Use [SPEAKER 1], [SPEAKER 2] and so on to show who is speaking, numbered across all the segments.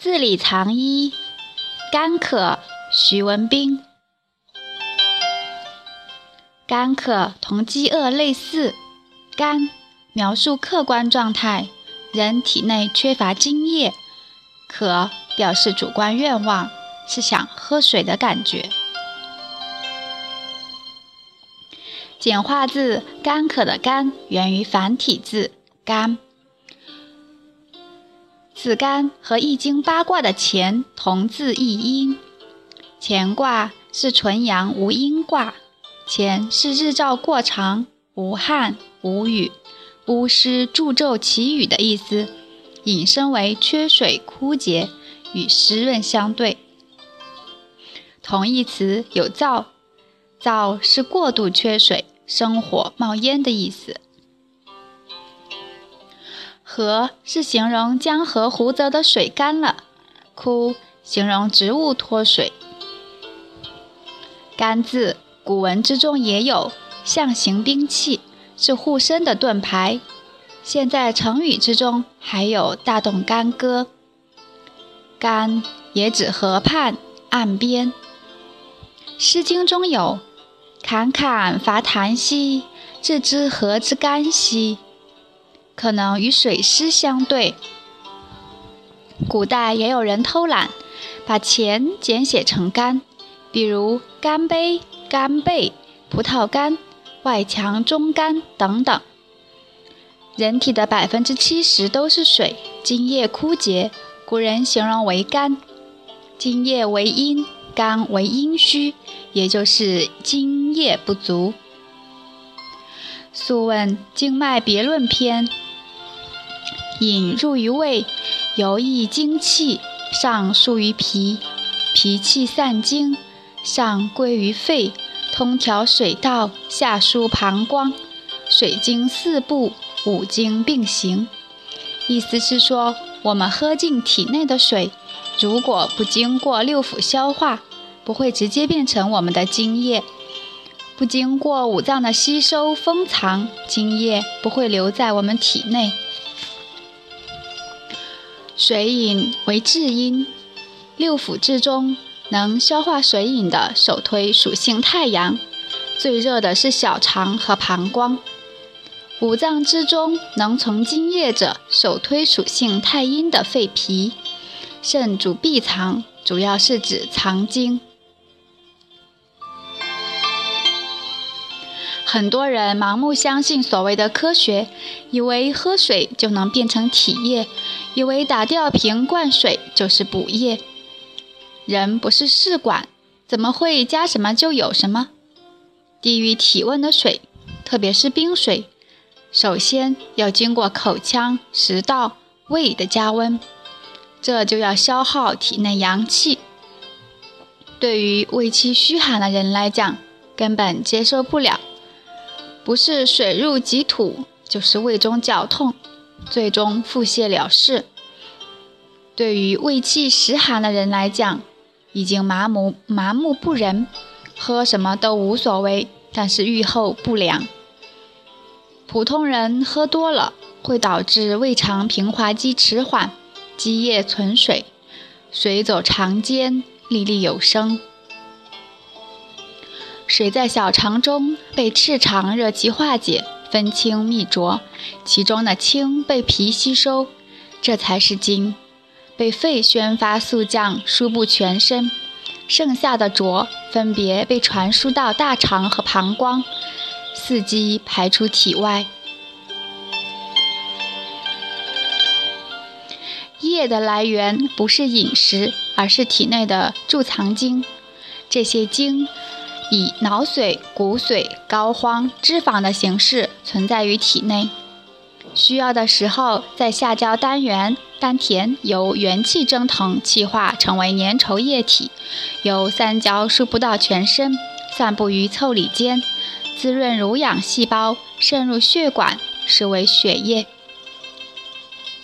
[SPEAKER 1] 字里藏一，干渴。徐文斌。干渴同饥饿类似，干描述客观状态，人体内缺乏津液；渴表示主观愿望，是想喝水的感觉。简化字“干渴”的“干”源于繁体字“干”。此干和易经八卦的乾同字异音。乾卦是纯阳无阴卦，乾是日照过长、无旱无雨、巫师助纣祈雨的意思，引申为缺水枯竭，与湿润相对。同义词有燥，燥是过度缺水、生火冒烟的意思。涸是形容江河湖泽的水干了，枯形容植物脱水。干字，古文之中也有，象形兵器，是护身的盾牌。现在成语之中还有大动干戈。干也指河畔、岸边。诗经中有“侃侃伐檀兮，置之河之干兮”，可能与水湿相对。古代也有人偷懒，把钱简写成干。比如干杯、干贝、葡萄干、外强中干等等。人体的百分之七十都是水，津液枯竭，古人形容为干。津液为阴，干为阴虚，也就是津液不足。《素问·经脉别论篇》：饮入于胃，游溢精气，上输于脾，脾气散精。上归于肺，通调水道；下输膀胱，水经四部，五经并行。意思是说，我们喝进体内的水，如果不经过六腑消化，不会直接变成我们的精液；不经过五脏的吸收封藏，精液不会留在我们体内。水饮为至阴，六腑之中。能消化水饮的首推属性太阳，最热的是小肠和膀胱。五脏之中能从津液者，首推属性太阴的肺脾。肾主闭藏，主要是指藏精。很多人盲目相信所谓的科学，以为喝水就能变成体液，以为打吊瓶灌水就是补液。人不是试管，怎么会加什么就有什么？低于体温的水，特别是冰水，首先要经过口腔、食道、胃的加温，这就要消耗体内阳气。对于胃气虚寒的人来讲，根本接受不了，不是水入即吐，就是胃中绞痛，最终腹泻了事。对于胃气实寒的人来讲，已经麻木麻木不仁，喝什么都无所谓，但是愈后不良。普通人喝多了会导致胃肠平滑肌迟缓，积液存水，水走肠间，粒粒有声。水在小肠中被赤肠热气化解，分清泌浊，其中的清被脾吸收，这才是精。被肺宣发速降，输布全身，剩下的浊分别被传输到大肠和膀胱，伺机排出体外。液的来源不是饮食，而是体内的贮藏精。这些精以脑髓、骨髓、膏肓、脂肪的形式存在于体内，需要的时候在下焦单元。丹田由元气蒸腾气化成为粘稠液体，由三焦输布到全身，散布于腠理间，滋润濡养细胞，渗入血管，是为血液。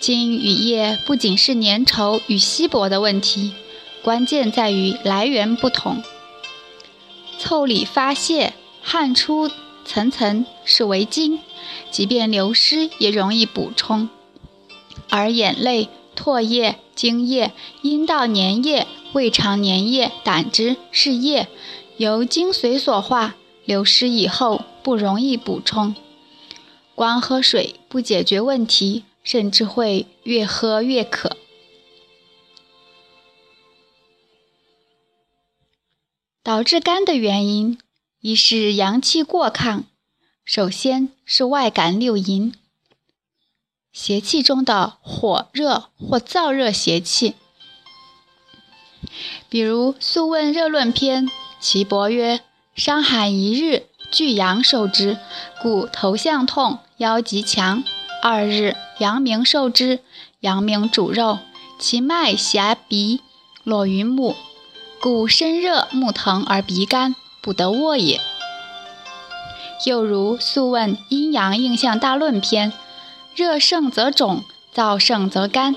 [SPEAKER 1] 精与液不仅是粘稠与稀薄的问题，关键在于来源不同。腠理发泄，汗出层层，是为精，即便流失也容易补充。而眼泪、唾液、精液、阴道粘液、胃肠粘液、胆汁是液，由精髓所化，流失以后不容易补充。光喝水不解决问题，甚至会越喝越渴。导致肝的原因，一是阳气过亢，首先是外感六淫，邪气中的火热或燥热邪气。比如《素问·热论篇》，岐伯曰：“伤寒一日，巨阳受之，故头项痛，腰极强；二日，阳明受之，阳明主肉，其脉狭鼻，络于目。”故身热目疼而鼻干，不得卧也。又如《素问·阴阳应象大论篇》，热盛则肿，燥盛则干。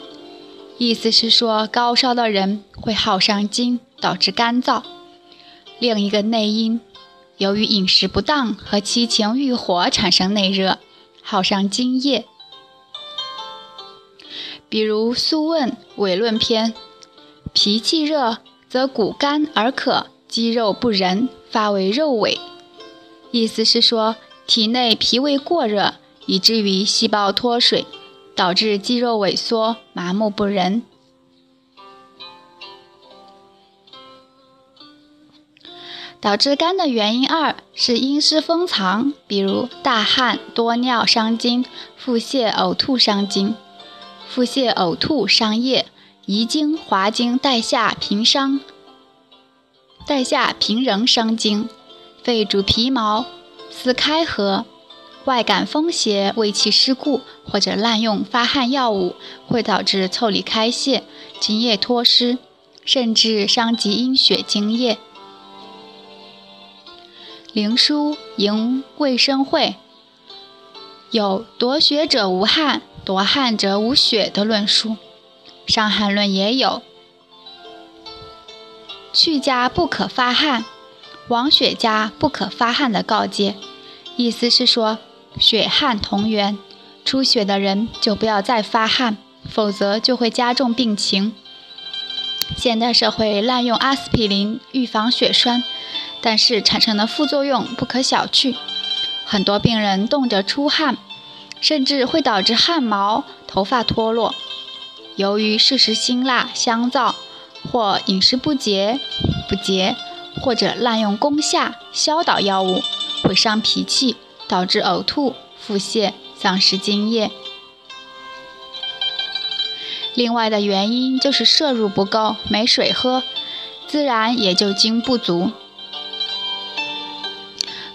[SPEAKER 1] 意思是说，高烧的人会耗伤精，导致干燥。另一个内因，由于饮食不当和七情欲火产生内热，耗伤津液。比如《素问·伪论篇》，脾气热。则骨干而渴，肌肉不仁，发为肉萎。意思是说，体内脾胃过热，以至于细胞脱水，导致肌肉萎缩、麻木不仁。导致肝的原因二是阴湿封藏，比如大汗、多尿伤津，腹泻、呕吐伤津，腹泻、呕吐伤液。遗精、滑精、带下平伤，带下平仍伤精，肺主皮毛，司开合，外感风邪，胃气失固，或者滥用发汗药物，会导致腠理开泄，津液脱失，甚至伤及阴血津液。灵枢·营卫生会有夺血者无汗，夺汗者无血的论述。《伤寒论》也有“去家不可发汗，亡血家不可发汗”的告诫，意思是说，血汗同源，出血的人就不要再发汗，否则就会加重病情。现代社会滥用阿司匹林预防血栓，但是产生的副作用不可小觑，很多病人动辄出汗，甚至会导致汗毛、头发脱落。由于适时辛辣、香皂，或饮食不节、不节，或者滥用攻下、消导药物，会伤脾气，导致呕吐、腹泻、丧失津液。另外的原因就是摄入不够，没水喝，自然也就精不足。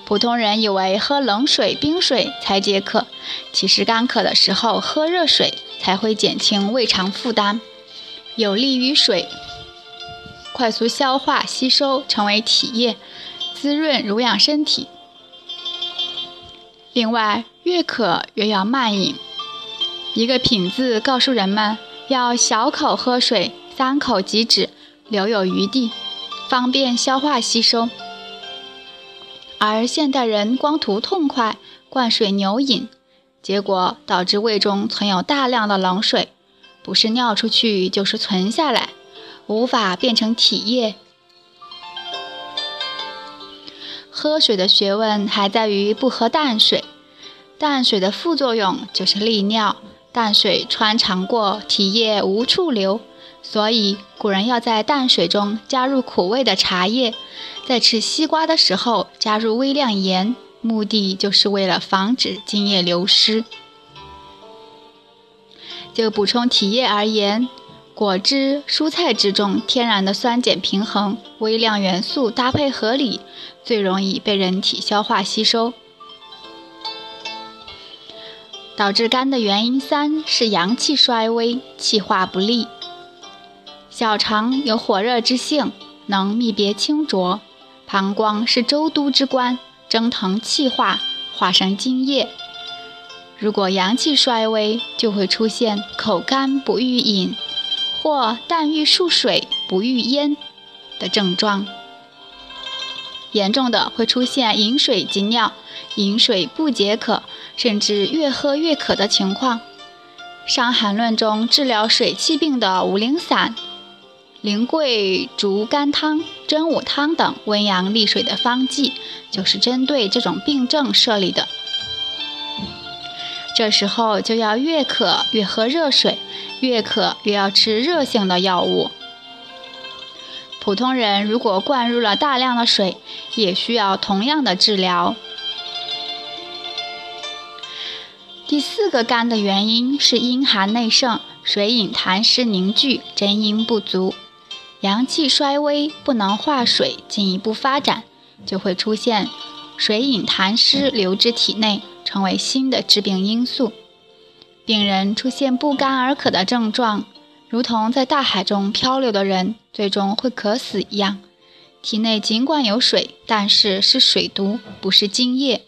[SPEAKER 1] 普通人以为喝冷水、冰水才解渴，其实干渴的时候喝热水。才会减轻胃肠负担，有利于水快速消化吸收，成为体液，滋润濡养身体。另外，越渴越要慢饮。一个品字告诉人们要小口喝水，三口即止，留有余地，方便消化吸收。而现代人光图痛快，灌水牛饮。结果导致胃中存有大量的冷水，不是尿出去就是存下来，无法变成体液。喝水的学问还在于不喝淡水，淡水的副作用就是利尿，淡水穿肠过，体液无处流，所以古人要在淡水中加入苦味的茶叶，在吃西瓜的时候加入微量盐。目的就是为了防止津液流失。就补充体液而言，果汁、蔬菜之中天然的酸碱平衡，微量元素搭配合理，最容易被人体消化吸收。导致肝的原因三是阳气衰微，气化不利。小肠有火热之性，能泌别清浊；膀胱是周都之官。蒸腾气化，化生津液。如果阳气衰微，就会出现口干不欲饮，或淡欲数水不欲咽的症状。严重的会出现饮水即尿、饮水不解渴，甚至越喝越渴的情况。《伤寒论》中治疗水气病的五苓散、苓桂竹甘汤、真武汤等温阳利水的方剂，就是针对这种病症设立的。这时候就要越渴越喝热水，越渴越要吃热性的药物。普通人如果灌入了大量的水，也需要同样的治疗。第四个肝的原因是阴寒内盛，水饮痰湿凝聚，真阴不足，阳气衰微，不能化水进一步发展，就会出现水饮痰湿留至体内，成为新的致病因素。病人出现不干而渴的症状，如同在大海中漂流的人最终会渴死一样。体内尽管有水，但是是水毒，不是津液。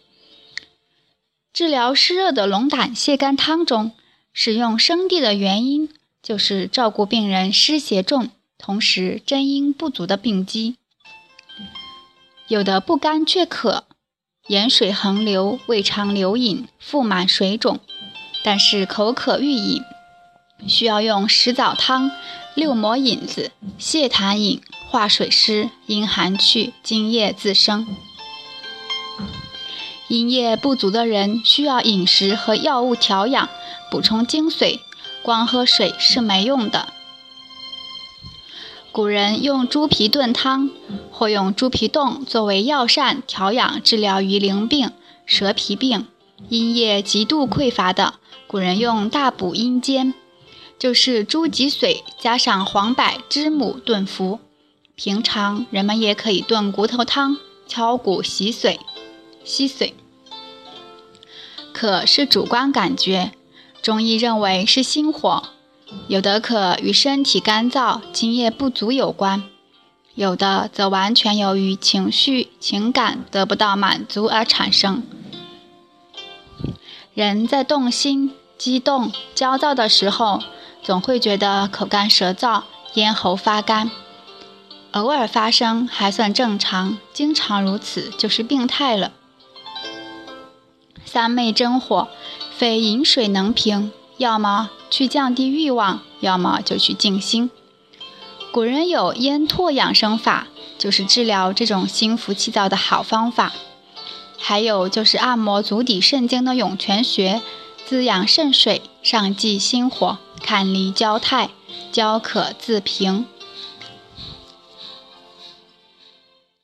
[SPEAKER 1] 治疗湿热的龙胆泻肝汤中，使用生地的原因就是照顾病人湿邪重，同时真阴不足的病机。有的不干却渴，盐水横流，胃肠流饮，腹满水肿，但是口渴欲饮，需要用石枣汤、六磨引子、泻痰饮，化水湿，阴寒去，津液自生。阴液不足的人需要饮食和药物调养，补充精髓，光喝水是没用的。古人用猪皮炖汤，或用猪皮冻作为药膳调养治疗鱼鳞病、蛇皮病。阴液极度匮乏的，古人用大补阴煎，就是猪脊髓加上黄柏、知母炖服。平常人们也可以炖骨头汤，敲骨洗髓。吸髓。可是主观感觉，中医认为是心火，有的可与身体干燥、津液不足有关，有的则完全由于情绪、情感得不到满足而产生。人在动心、激动、焦躁的时候，总会觉得口干舌燥、咽喉发干，偶尔发生还算正常，经常如此就是病态了。三昧真火，非饮水能平，要么去降低欲望，要么就去静心。古人有咽唾养生法，就是治疗这种心浮气躁的好方法。还有就是按摩足底肾经的涌泉穴，滋养肾水，上济心火，看离焦态，焦渴自平。